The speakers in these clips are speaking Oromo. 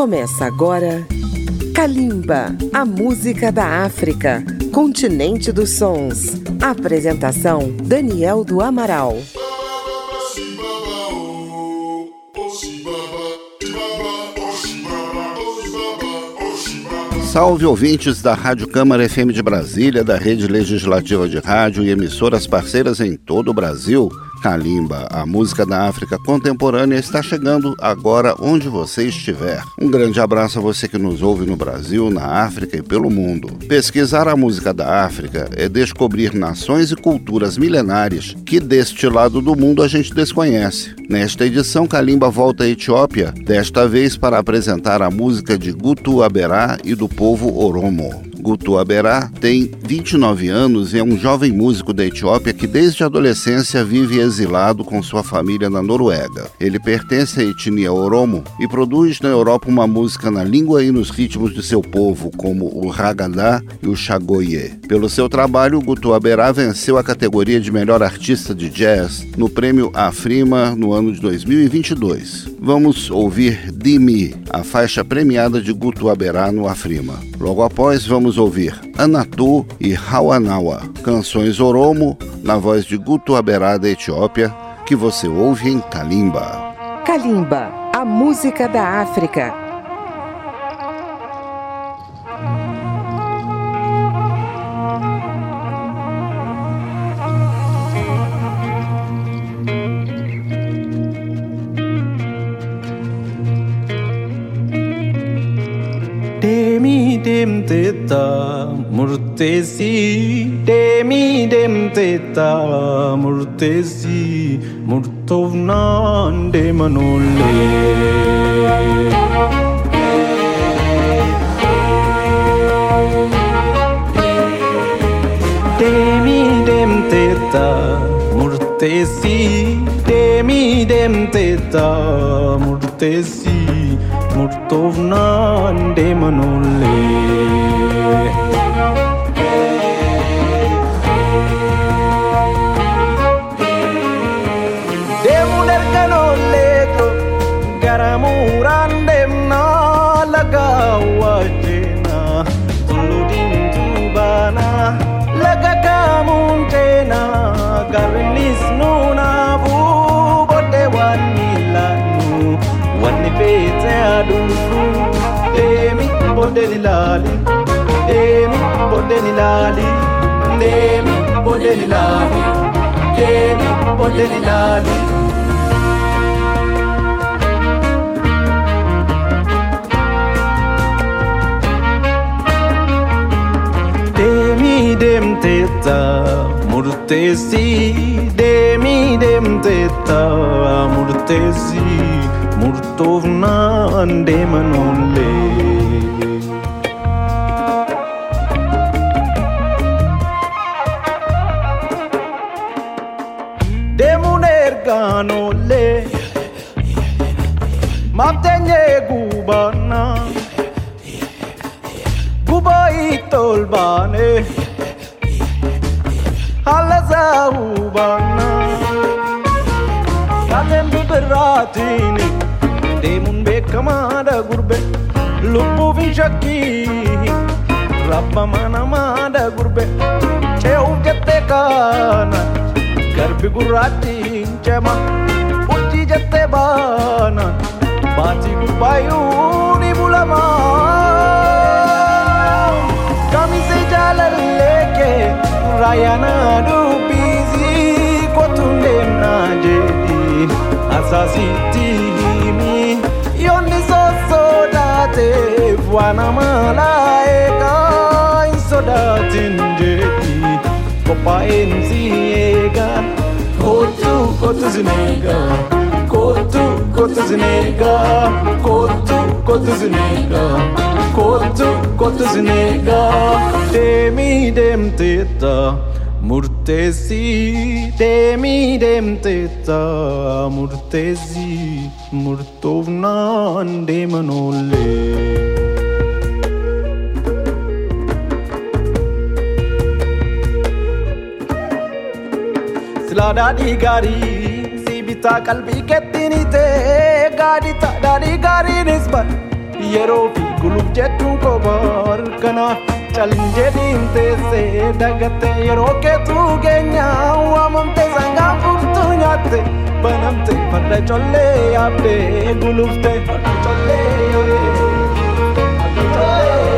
Começa agora Kalimba, a música da África, continente dos sons. Apresentação Daniel do Amaral. Salve ouvintes da Rádio Câmara FM de Brasília, da Rede Legislativa de Rádio e emissoras parceiras em todo o Brasil. Kalimba, a música da África contemporânea, está chegando agora onde você estiver. Um grande abraço a você que nos ouve no Brasil, na África e pelo mundo. Pesquisar a música da África é descobrir nações e culturas milenares que deste lado do mundo a gente desconhece. Nesta edição, Kalimba volta à Etiópia, desta vez para apresentar a música de Gutu Aberá e do povo Oromo. Gutu Aberá tem 29 anos e é um jovem músico da Etiópia que desde a adolescência vive exilado com sua família na Noruega. Ele pertence à etnia Oromo e produz na Europa uma música na língua e nos ritmos de seu povo, como o Hagadá e o Chagoye. Pelo seu trabalho, Gutu Aberá venceu a categoria de melhor artista de jazz no prêmio Afrima no ano de 2022. Vamos ouvir Dimi, a faixa premiada de Gutu Aberá no Afrima. Logo após, vamos ouvir Anatu e Hawanawa, canções Oromo, na voz de Guto Aberá da Etiópia, que você ouve em Kalimba. Kalimba, a música da África. तेता मूर्तेसि डेमि डें तेता मूर्तेसि मूर्तौ नाण्डे मनोल्ले murtesi demi dem teta murtesi murtovnan de manole Demi bode nilali Demi bode nilali Demi bode nilali Demi bode nilali Demi dem teta murtesi Demi dem teta murtesi Murtovnan de manole Demuner ganole Maptenye gubana. Gubai tolbane Halaza ubana Kalem biberatini camada gourmet Lupo Vijaki Rabba manamada gourmet Cheu jate kana Garbi gurati chema Uchi jate bana Bati gurbayu ni bulama Kamise jalan leke Rayana du bizi Kotunde na najedi Asasi malaika Insodatin jedi Kopa enzi ega Kotu kotu zinega Kotu kotu zinega Kotu kotu zinega Kotu kotu zinega Demi dem teta Murtesi Demi dem teta Murtesi Murtovnan de manole Dadi gari Si bita kalbi ketini te Gadi ta dadi gari nisbat yeroo fi guluuf jettuun koboor kanaaf calin jedhiin teessee dagatte yeroo keetuu keenya waamamte sangaan furtuu nyaatte banamte farda collee yaabdee gulufte farda collee yaabdee. Deemuun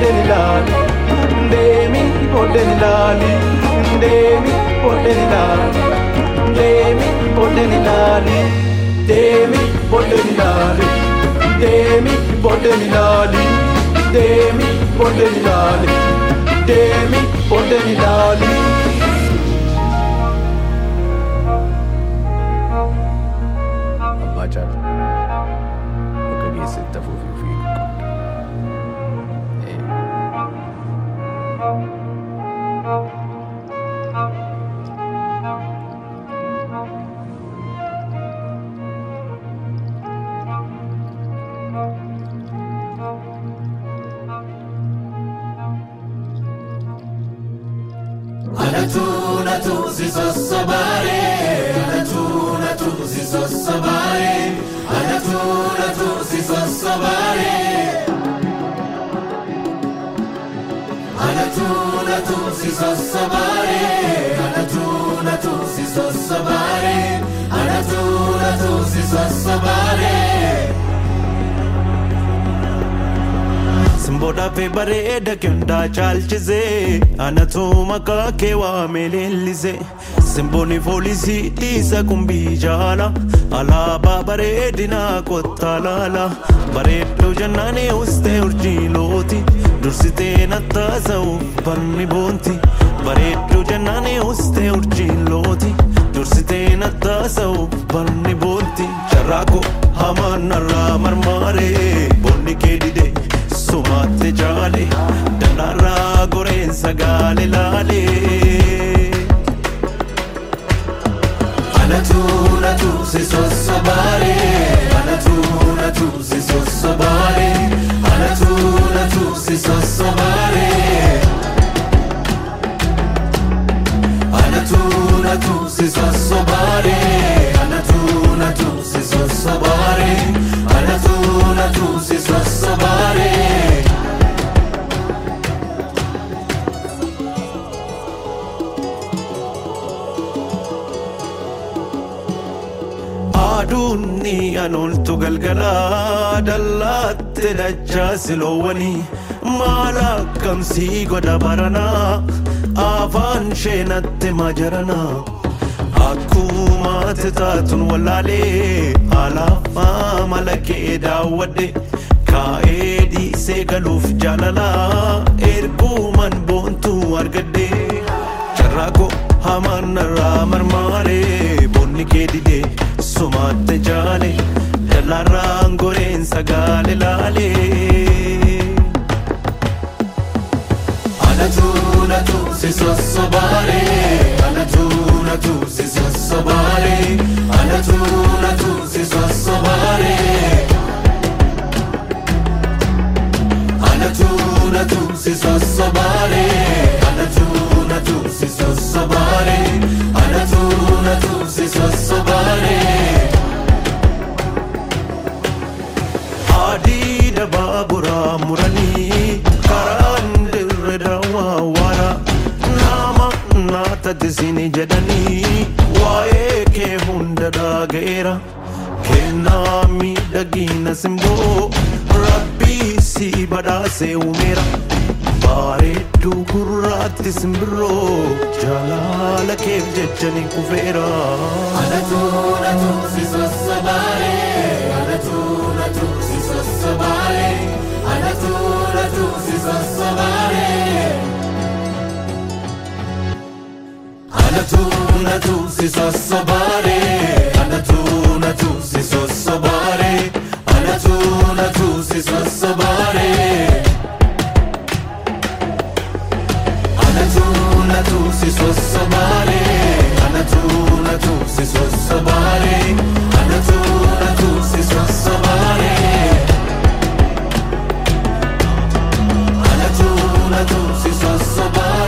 பொட்டெனி லாலி தேமி பொட்டெனி லாலி தேமி பொட்டெனி லாலி தேமி பொட்டெனி லாலி தேமி பொட்டெனி லாலி தேமி பொட்டெனி லாலி தேமி பொட்டெனி லாலி தேமி பொட்டெனி லாலி تغزز الصبار أنا تونة تغزز الصبار أنا تونة تغزز الصبار أنا تونة تغزز الصبار أنا تونة تغزز الصبار أنا تونة تغزز الصبار Simboodhaaf bareeda kendaa caalchisee anatu maqaa kee waamee leellisee simboonni foolisii dhiisa kumbii jaala alaabaa bareedinaa kottaa laala bareedduu jannaanii ustee urjiilooti dursitee nattaasa'uuf barni boonti bareedduu jannaanii ustee urjiilooti dursitee nattaasa'uuf barni boonti carraaqoo hamaan narraa marmaaree bonni kee didee. Sumatte jaale dalaarraa goreensa gaale laale. Anatu natu si sossobaare anatu natu si sossobaare anatu natu si sossobaare. Anatu natu si sossobaare تؤمسسون تمسس الصبار أنتون تمسس الصبار aduunni anooltu galgalaa dhallaatti dachaa siloowwanii maal akkamsii godha baranaa afaan sheenatti majaranaa akkuma taatun wallaalee alaafaa mala kee daawwadhe kaa'ee dhiisee galuuf jaalalaa erguuman boontuu argadhe carraaqoo hamaan narraa marmaaree bonni kee didee sumatte jaale dalaarraan goreensa gaale laale. Anatu natu si sossobaare أنا تعزز الصبر أنا تولى تعزز الصبر أنا تولى تعزز الصبر أنا تولى تعزز الصبر أنا تولى تعزز الصبر Hadi de babura murani naatatisini jedhanii waa'ee kee hunda dhagayeera kennaa miidhagina simboo rabbii si badhaasee uumeera bareedduu gurraatti simbirroo jaalala keef jechani kufeera. Anatu natu si sossobaare tu, una tu, si so sabare Ana tu, una tu, si so sabare Ana tu, una tu, si so sabare Ana tu, una tu, si so sabare Ana tu, una tu, si so sabare Ana tu, una tu, si so sabare Ana tu, una tu, si so sabare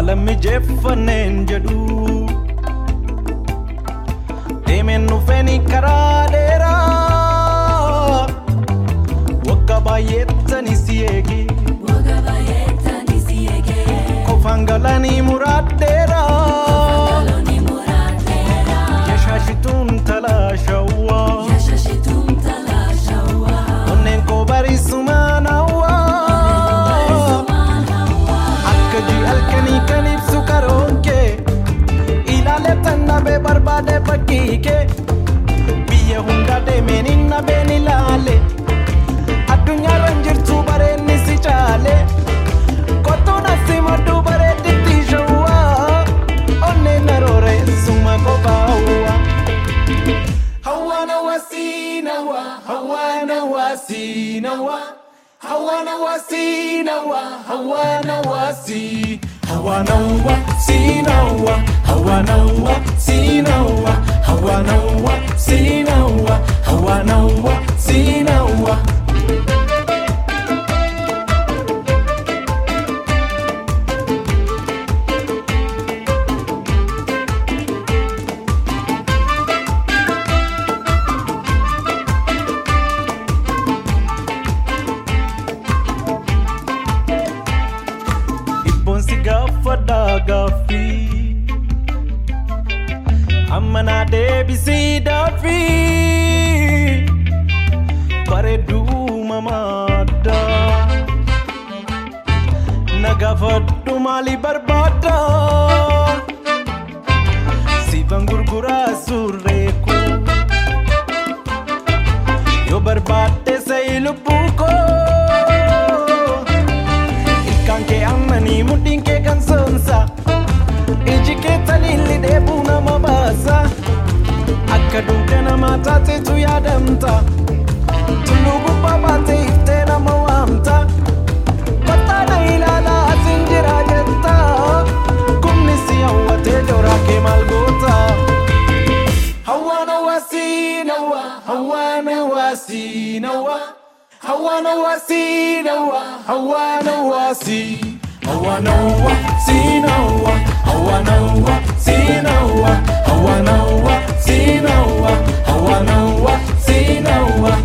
haala mijeeffanneen jedhu deemeen dhufeeni karaa dheeraa waggaa baay'eettani si eegi qofaan galanii muraadheera nabee barbaade fakkiikee biyya hunda deemeen hin nabeen ilaale addunyaarra hin jirtu bareenni si caale kottuun asii madduu bareedditti shawwaa onneen arooreessuma qophaa'uwa hawaana wasiinawa hawaana wasiinawa hawaana wasiinawa hawaana wasi hawanaua sinaua hawanaua sinawa. hawanaua sinaua hawanaua sinawa. Gaafadhu maali barbaadda siifan gurguraa surreeku yoo barbaadde sa'i lubbuu koo ilkaan kee ammanii mudhiin kee kan soonsa iji kee taliilli dheebuu nama baasa. Akka duuka namaa taateetu yaadamta i wasinawa hawana wasi hawana I hawana wasinawa hawana wasinawa hawana wasinawa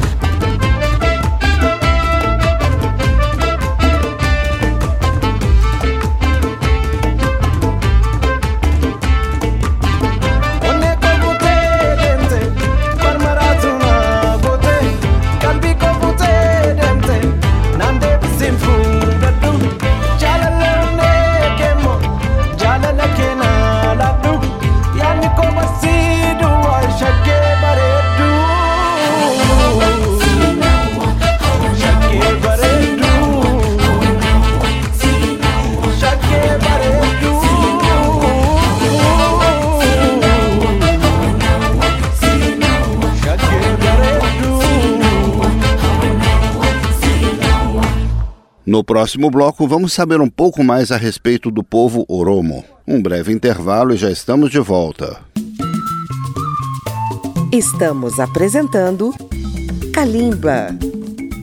No próximo bloco, vamos saber um pouco mais a respeito do povo Oromo. Um breve intervalo e já estamos de volta. Estamos apresentando Kalimba.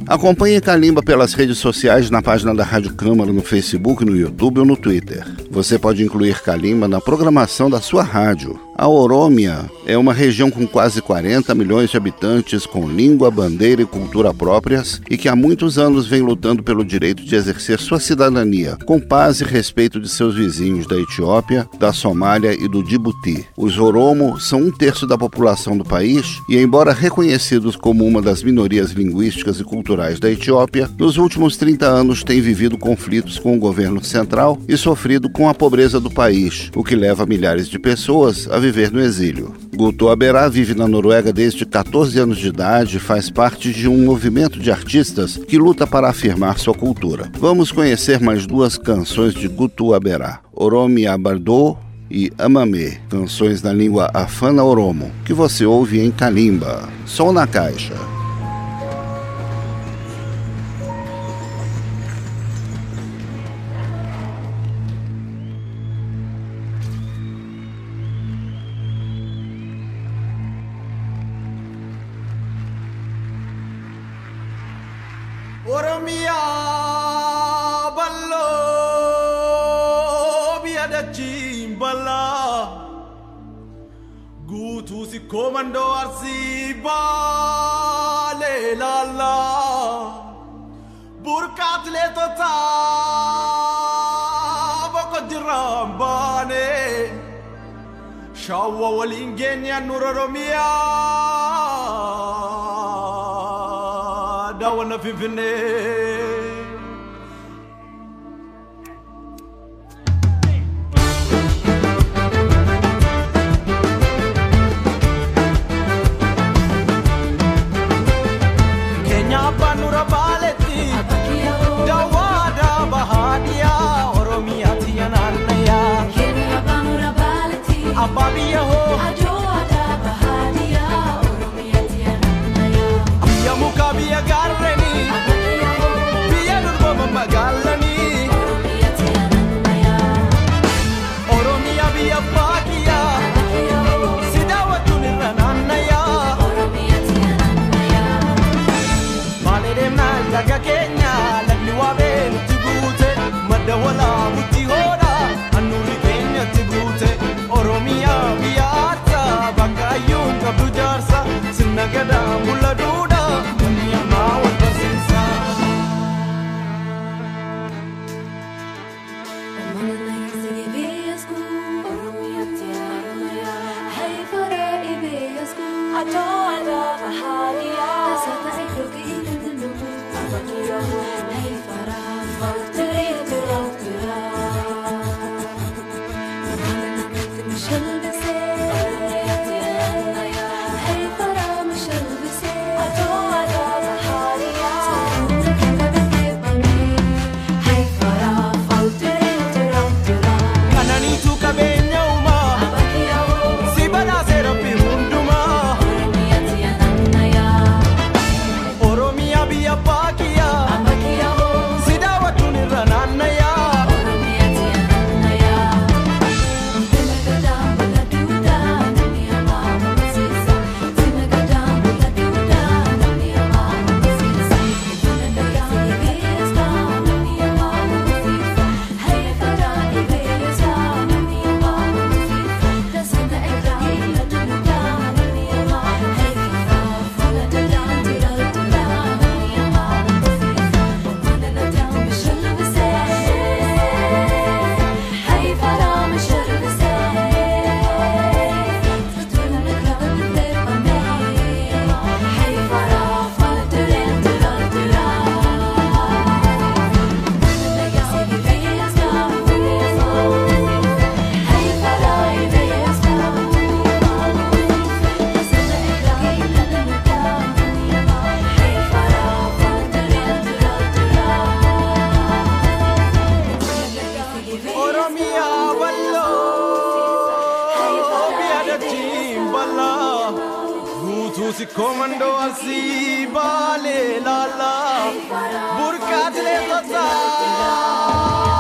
Acompanhe Calimba pelas redes sociais na página da Rádio Câmara no Facebook, no YouTube ou no Twitter. Você pode incluir Calimba na programação da sua rádio. A Orômia é uma região com quase 40 milhões de habitantes, com língua, bandeira e cultura próprias e que há muitos anos vem lutando pelo direito de exercer sua cidadania, com paz e respeito de seus vizinhos da Etiópia, da Somália e do Djibouti. Os Oromo são um terço da população do país e, embora reconhecidos como uma das minorias linguísticas e culturais da Etiópia, nos últimos 30 anos têm vivido conflitos com o governo central e sofrido com a pobreza do país, o que leva milhares de pessoas a viver no exílio. Guto Aberá vive na Noruega desde 14 anos de idade e faz parte de um movimento de artistas que luta para afirmar sua cultura. Vamos conhecer mais duas canções de Guto Aberá: Oromi Abardô e Amame, canções na língua afana oromo, que você ouve em Kalimba. Som na caixa. Arsim Bala. Gutu si commando Arsi Bale la la. Burkat le tota bokodirambane. Shawa walingenya nuroromia. Dawana fifine. కదా బుల్లడూడ Siba le la la, burkat le la la.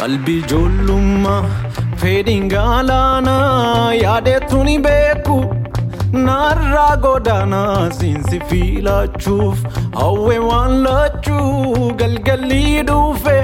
Qalbii ijoollummaa fedhiin galaanaa yaadeetu ni beeku narraa godaanaa siinsi fiilachuuf hawwe waan lachuu galgalii dhufe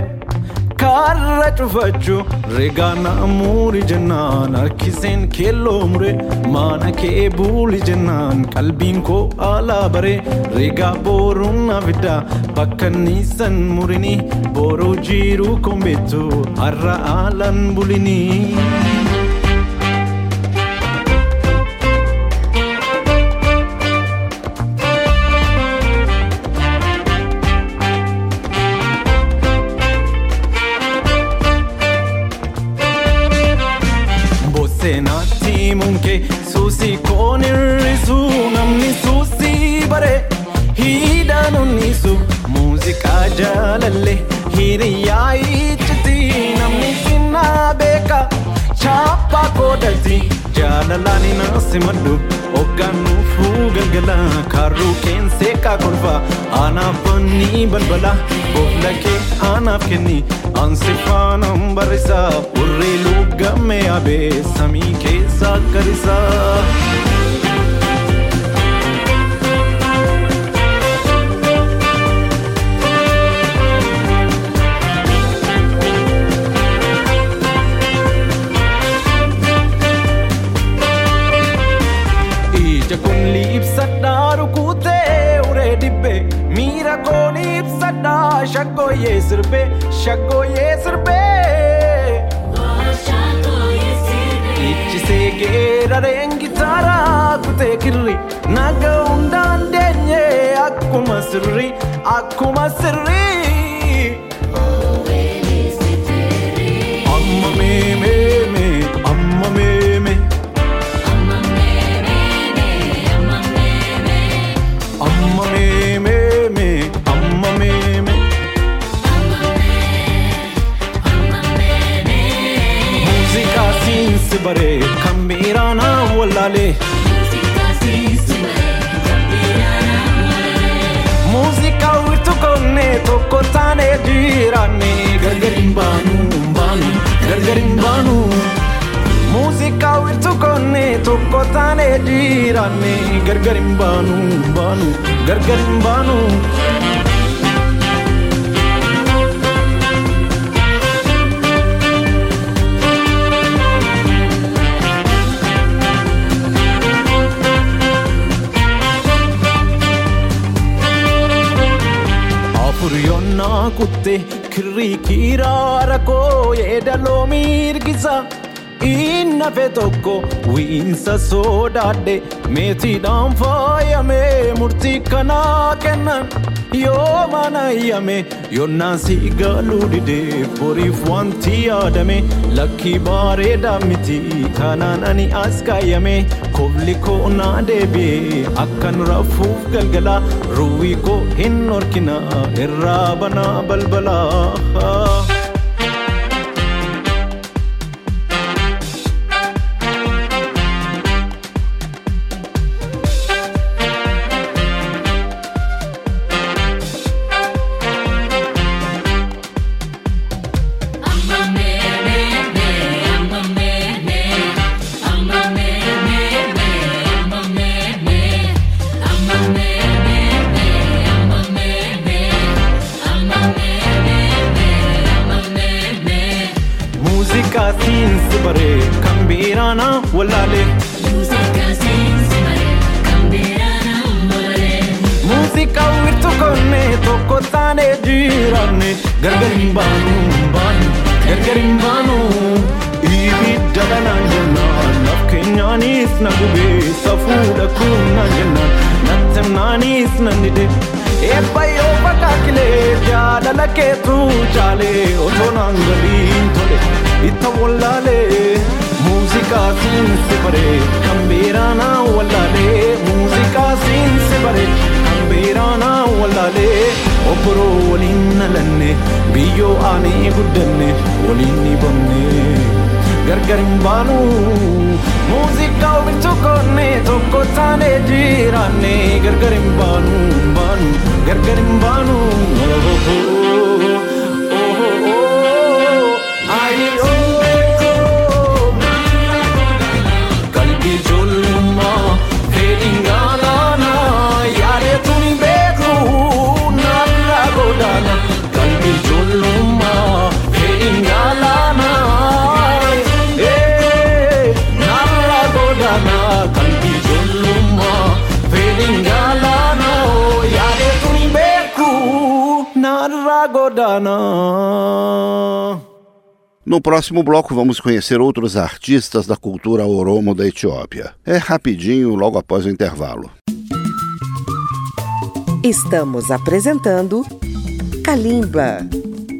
karra cufachuu regaa naamuuri jennaan harkiseen keelloo mure maana kee buuli jennaan qalbiin koo alaa bare regaa booruun nafida bakka niisan murini booroo jiiruu kombeetu har'a alan bulinii. Suusii koon hir'isu namni suusii bare hidhaan unnisu muuziqaa jaalalle hiriyaa koodati jaalalaan naasi maddu hoggaannuufuu galgala kaarruu keensee qaakolfa anaaf banni balbala bofla kee anaaf kenni ansi faanaan barrisa urree luuggame abee samii keessa garisa. Yezirbe, Şako Yezirbe Ichisigeera rengi tara kutekirri Naga undan denye akkuma sirri akkuma sirri muuziqaa wirtu konnee tokko taanee jiraanne gargar hin baanu baanu gargar hin baanu. afur yonnaa kutte kirrii kiraara koo yeedaloo miirgisa innafe tokko wiinsa sodaadhe meetiidhaan faayamee murtii kanaa kennan yoo mana yame yonnaan si galuu dide boriif wanti yaadame lakkii bareedaa miti kanaan ani as kaayame kobli koo naa deebi'e akkan rafuuf galgala ruwii koo hin horkina irraa banaa balbalaa. Taanee jiraanne gargar hin baanu baanu gargar hin baanu ibidda dhanaan jennaan laf keenyaanis na gubee safuudha kun naan jennaan nattemnaanis nan dide eebba yoo fakaakilee jaalala keetu caalee otoo naan galiin tole itta wallaalee muuziqaa siinsi bare kan biiraanaa wallaalee muuziqaa siinsi bare kan biiraanaa wallaalee obboroo waliin nalanne biyyoo aanee guddanne waliin ni bonne gargar hin baanu muuziqaa ofiitu koonee tokko taanee jiraanne gargar hin baanu baanu gargar hin baanu. No próximo bloco, vamos conhecer outros artistas da cultura oromo da Etiópia. É rapidinho, logo após o intervalo. Estamos apresentando Kalimba.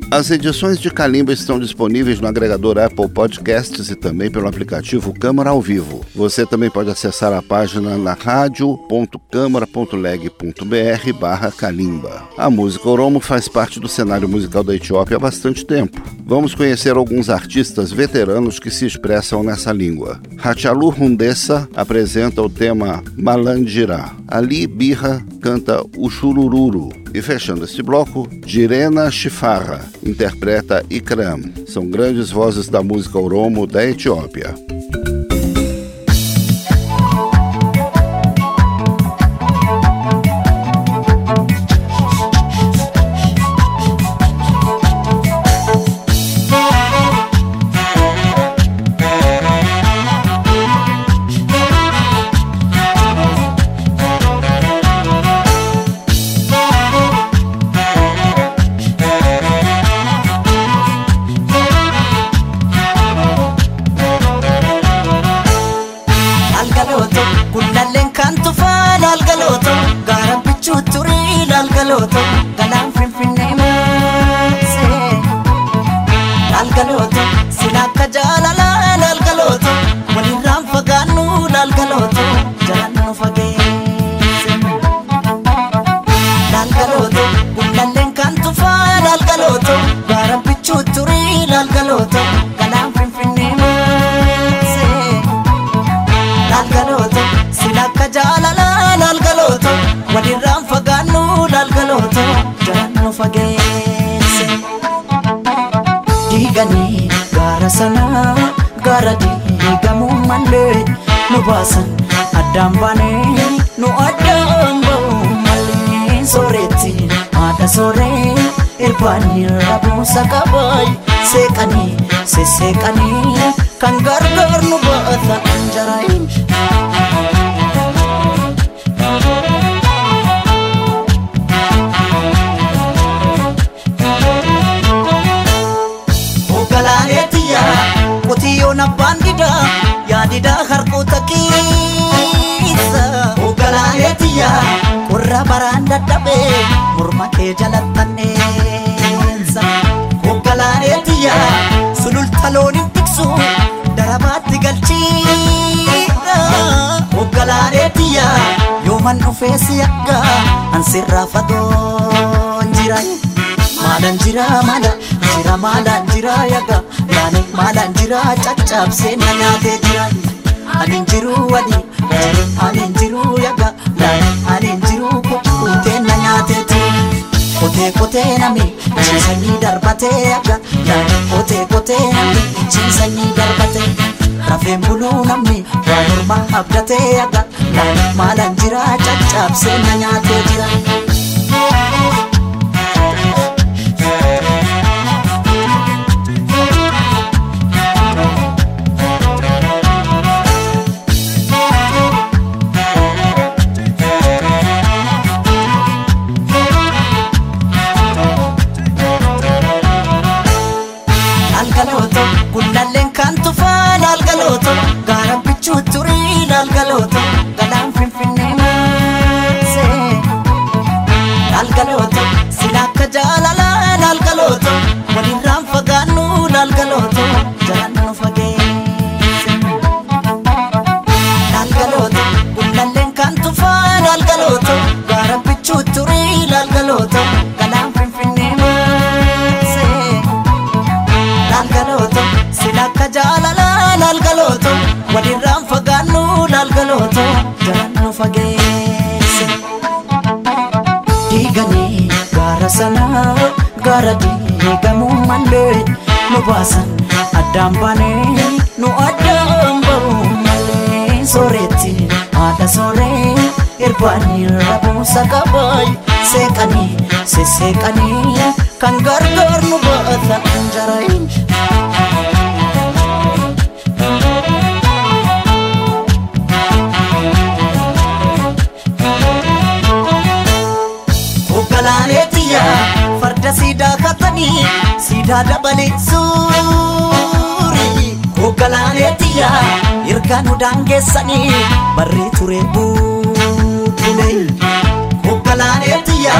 As edições de Kalimba estão disponíveis no agregador Apple Podcasts e também pelo aplicativo Câmara ao Vivo. Você também pode acessar a página na radio.câmara.leg.br barra Kalimba. A música Oromo faz parte do cenário musical da Etiópia há bastante tempo. Vamos conhecer alguns artistas veteranos que se expressam nessa língua. Hachalu Hundessa apresenta o tema Malandirá. Ali Birra canta o Churururu. E fechando este bloco, Direna Shifarra interpreta Ikram. São grandes vozes da música Oromo da Etiópia. Diigamuu malee nu baasan addaan baanee nu addaan ba'uu malee sooretti haadha sooree irbaanii rabuusa qabaay seeqanii sesseeqanii kan gargaar nu baata anjaraayin didaa yaadidaa harkoota keessa. Hoogganaaneetiyya qorra baraan dadhabee morma kee jalattanneessa. Hoogganaaneetiyya sululta looniin tiksu darabaatti galchiidha. Hoogganaaneetiyya yooman dhufee si akka ansirraa fagoon jira. Maalan jira maala jira maalan jira yaga yaani maalan jira caccabsee na nyaatee jira ani jiru wadi ani jiru yaga yaani ani jiru kukkutee na nyaatee jira kotee kotee nami ciisanii darbatee yaga yaani kotee kotee nami ciisanii darbatee rafeen buluu namni waa morma abdatee yaga yaani maalan jira caccabsee na nyaatee jira. roto addaan baanee nu addaan bahuu malee sooretti haadha sooree irbaanii rabuusa qabaay seeqanii sesseeqanii nu daangeessanii barree ture buubule. Hoggalaaleetiyya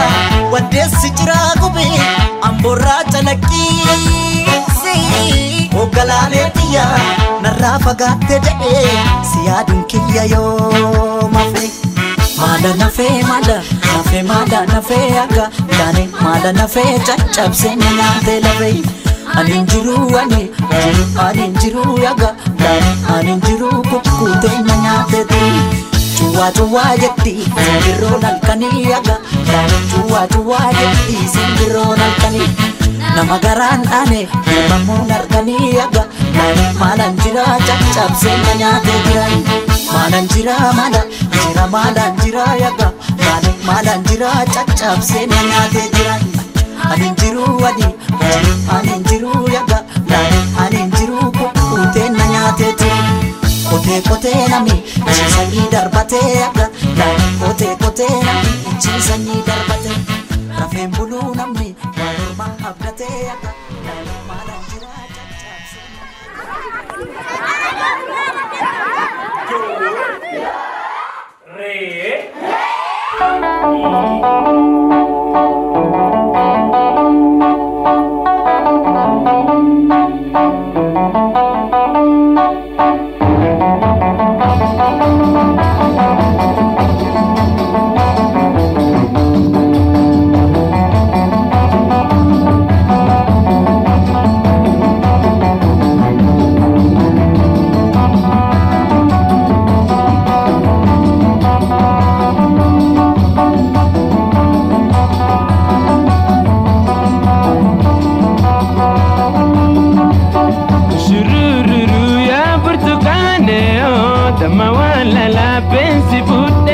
waddeessi jiraa gube amboorraa calaqqiisi. Hoggalaaleetiyya narraa fagaatte jedhee si yaaduun kiyya yoo mafe. Maada nafee maada nafee maada nafee akka daane maada nafee caccabsee nyaatee lafee. Ani jiru ani jiru ani jiru yaga hin jiru kukkuutee na nyaatee turi. Cuwaa cuwaa jetti simbirroon halkanii yaga daane cuwaa cuwaa jetti simbirroon halkanii. Nama garaan dhaane ilmamuun arganii yaga daane maalan jira caccabsee na nyaatee jiran. Maalan jira maala jira maalan jira yaga daane maalan jira caccabsee na nyaatee jiran. Ani jiru jiru ani jiru yaga ani jiru kukkuutee na nyaatee jiru. Kotee kotee nami ciisanii darbatee yaga daane kotee kotee nami ciisanii darbatee. Rafeen buluu namni waa morma abdatee daane maalan jira caccabsee. Shurururu la la pensi puta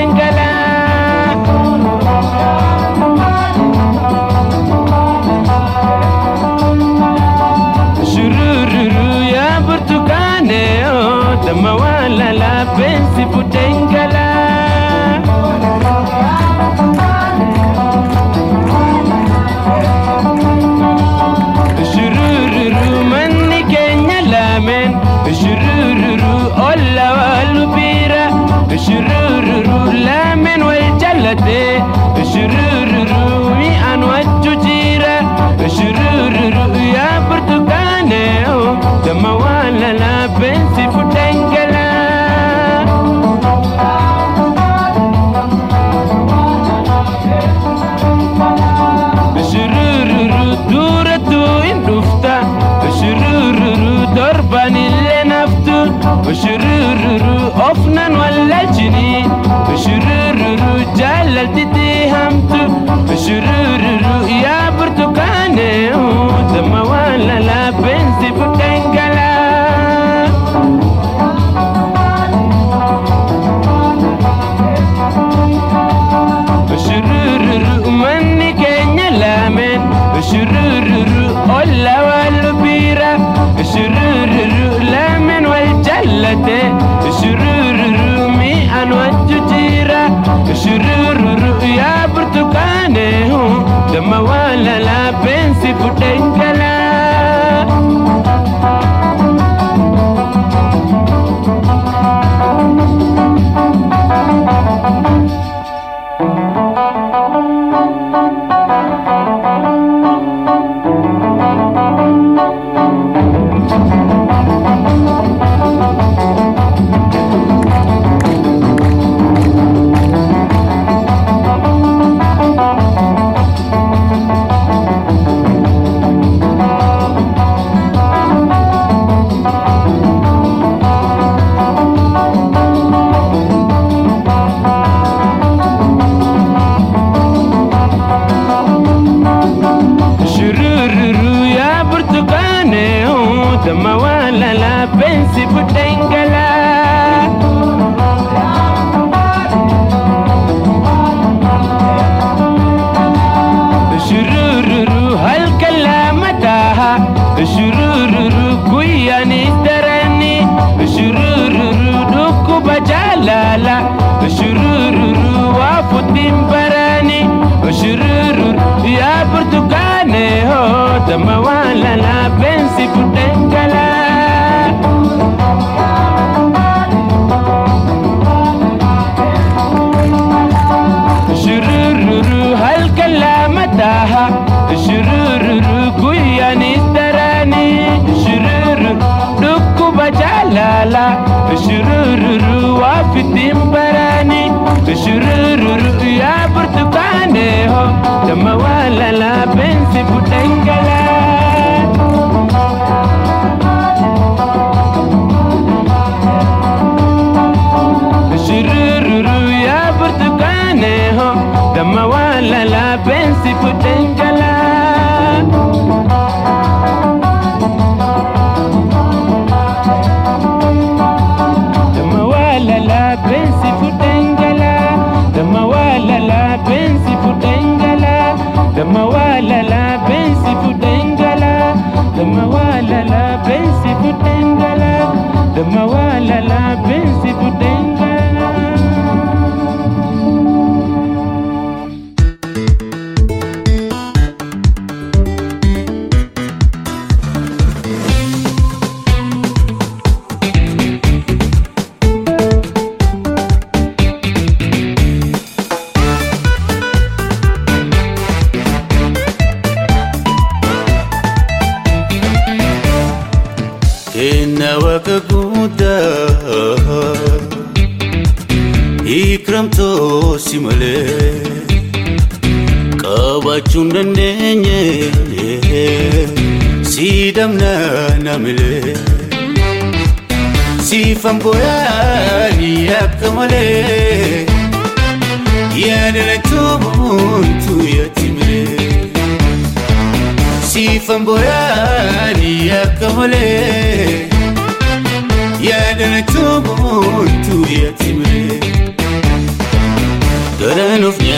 la la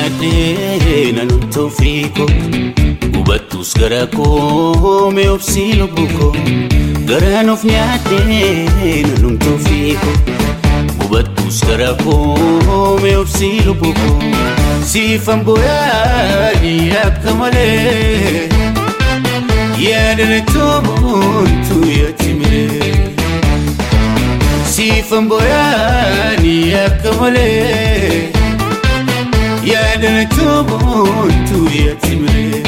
Garanuuf nyaadhee nanuun toofiiko hubattus gara koo mee obsii lubbuu koo Garanuuf nyaadhee nanuun toofiiko hubattus gara koo mee obsii lubbuu koo Siifan booyaanii akka malee yaadalachuumuntu yatimee Siifan booyaanii akka malee yaadalachuumuntu yatimee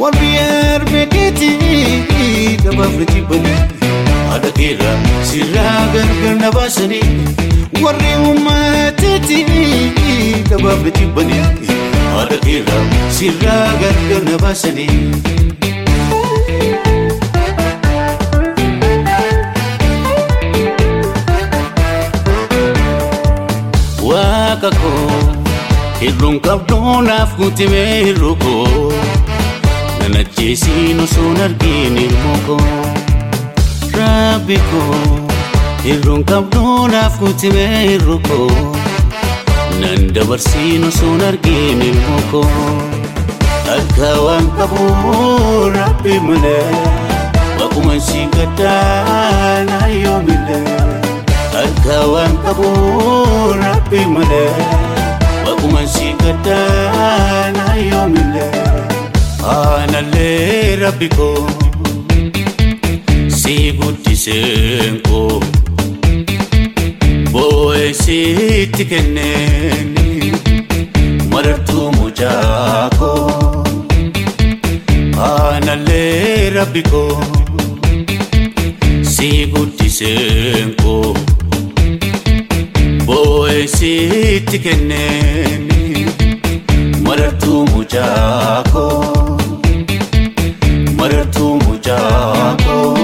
warri arbeekeetii gabaafna jibbanii haadha keera sirraa gargar na baasanii warri uummateetii gabaafna jibbanii haadha keera sirraa gargar na baasanii. Hirruun qabduu naaf guutimee koo nan ajjeesiin osoon argin ilmoo koo rabbi koo hirruun qabduu naaf guutimee koo nan dabarsiin osoon argin ilmoo koo akka waan qabu rabbi malee waquman si gaddaa naa yoomillee harka waan qabu rabbi malee gaddaana yoomillee aanallee rabbi koo si guddiseen koo boo'ee sitti kenneeni marartuu mucaa koo aanallee rabbi koo si guddiseen koo boo'ee sitti kenneeni marartuu mucaa koo marartuu mucaa koo.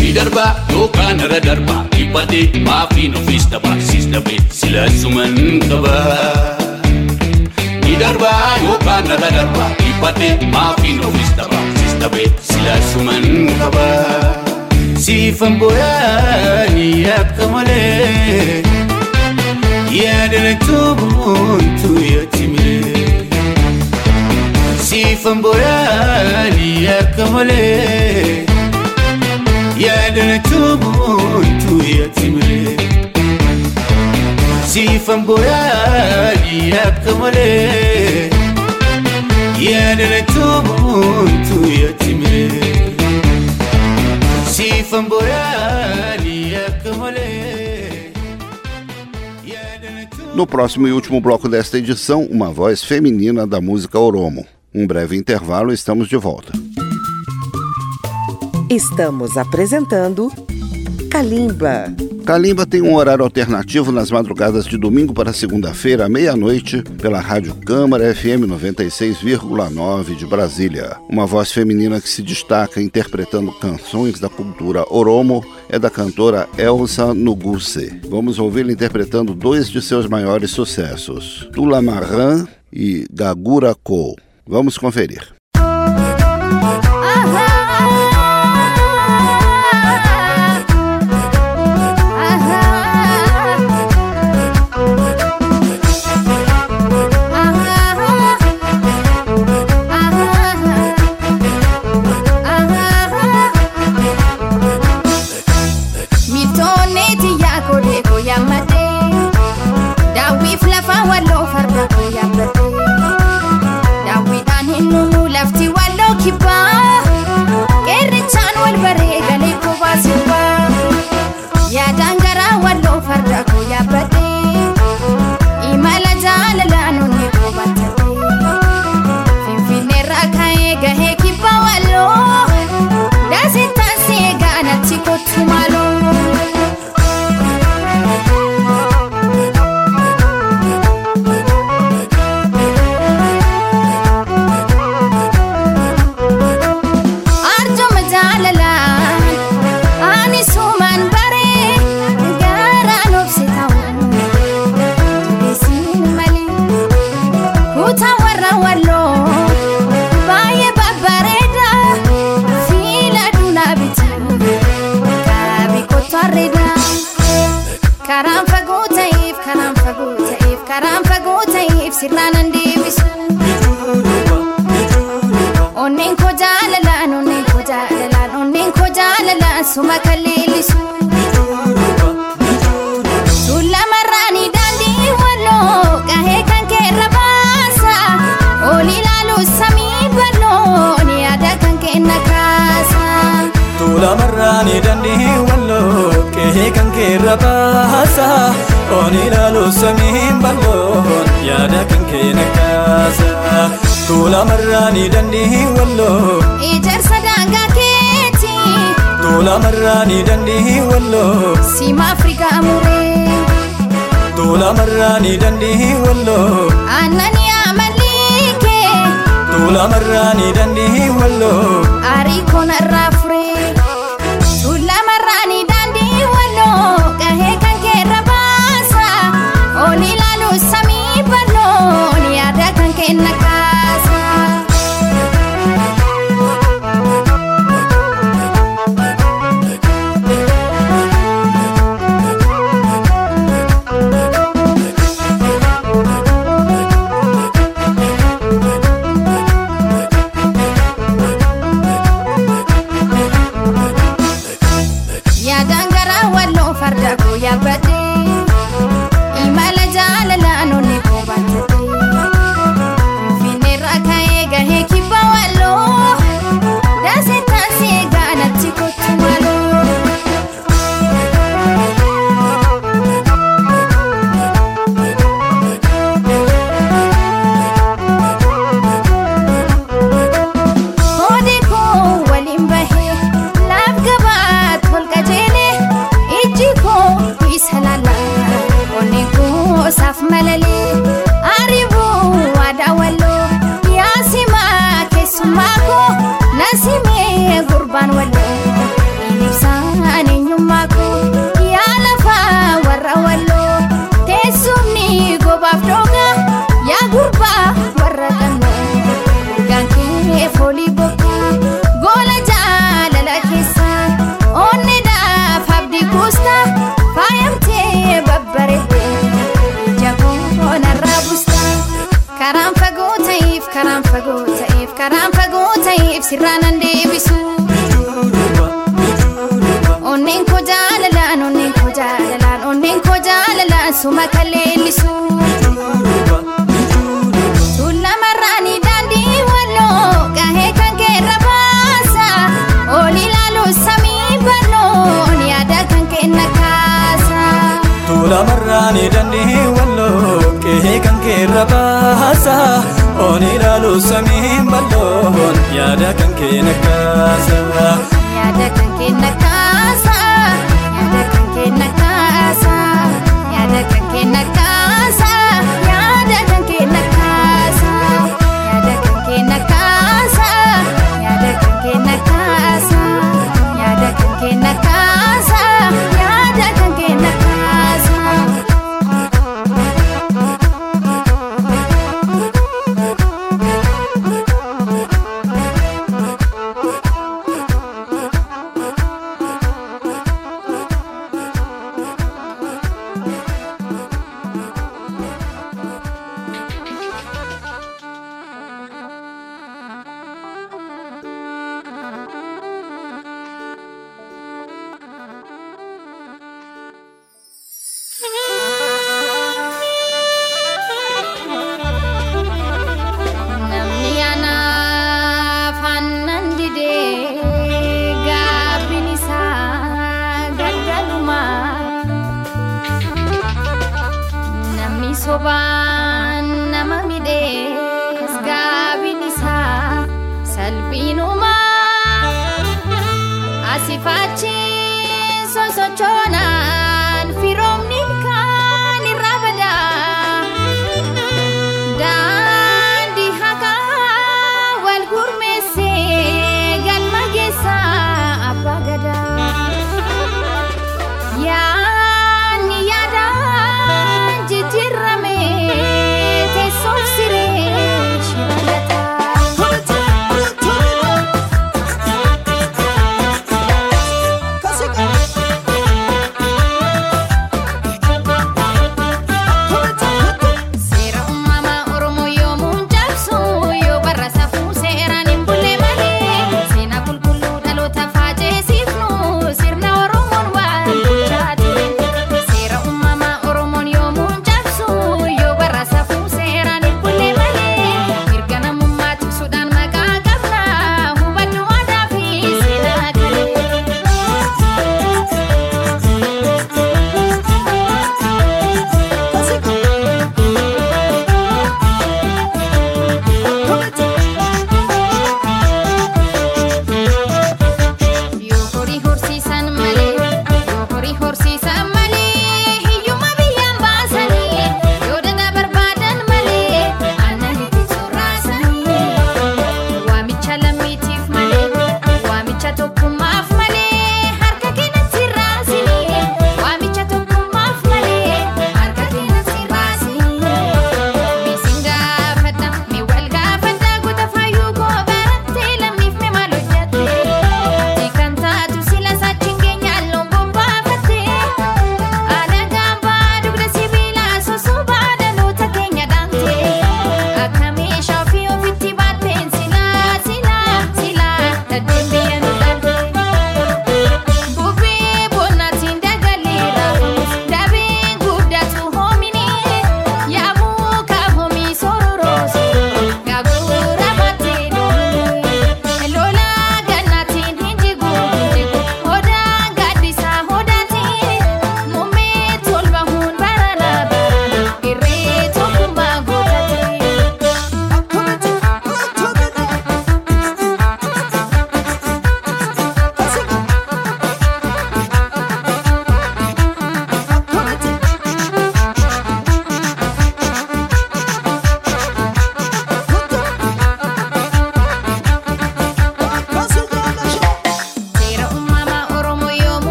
Ni darba yookaan irra darba dhibbadhee maafiin ofiis daba siis dabee sila suman qaba. Ni darba yookaan irra darba dhibbadhee maafiin ofiis daba siis qabe silaasuman qaba siifan booyaanii akka malee yaadalachuu buntu yooti miree samborani ya kamale ya dana tumuntu ya timre si famborani ya kamale ya dana tumuntu ya timre si famborani ya kamale No próximo e último bloco desta edição, uma voz feminina da música Oromo. Um breve intervalo e estamos de volta. Estamos apresentando Kalimba. Kalimba tem um horário alternativo nas madrugadas de domingo para segunda-feira, à meia-noite, pela Rádio Câmara FM 96,9 de Brasília. Uma voz feminina que se destaca interpretando canções da cultura Oromo é da cantora Elsa Nuguse. Vamos ouvi-la interpretando dois de seus maiores sucessos, Tula Marran e Gagura Ko. Vamos conferir. Suma kalleellisu Sullamarraani daandii walloo gahee kan keerra baasa ol ilaalu samii balloon yaada kan kenna kaasa. Sullamarraani daandii walloo gahee kan keerra baasa ol ilaalu samii balloon yaada kan kenna kaasa. Sullamarraani daandii walloo. Ijaarsa daangaa keeti. Tola marraani dandii walloo. Sima Afrikaa muree. Tola marraani dandii walloo. Annani amalike. Tola marraani dandii walloo. Arii konarraa furee. Tulla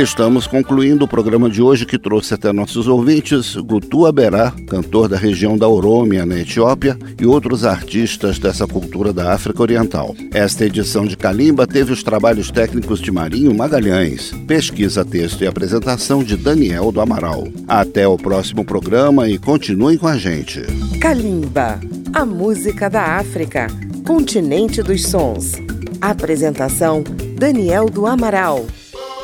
Estamos concluindo o programa de hoje que trouxe até nossos ouvintes Gutu Aberá, cantor da região da Orômia, na Etiópia, e outros artistas dessa cultura da África Oriental. Esta edição de Kalimba teve os trabalhos técnicos de Marinho Magalhães, pesquisa, texto e apresentação de Daniel do Amaral. Até o próximo programa e continuem com a gente. Kalimba, a música da África, continente dos sons. Apresentação Daniel do Amaral.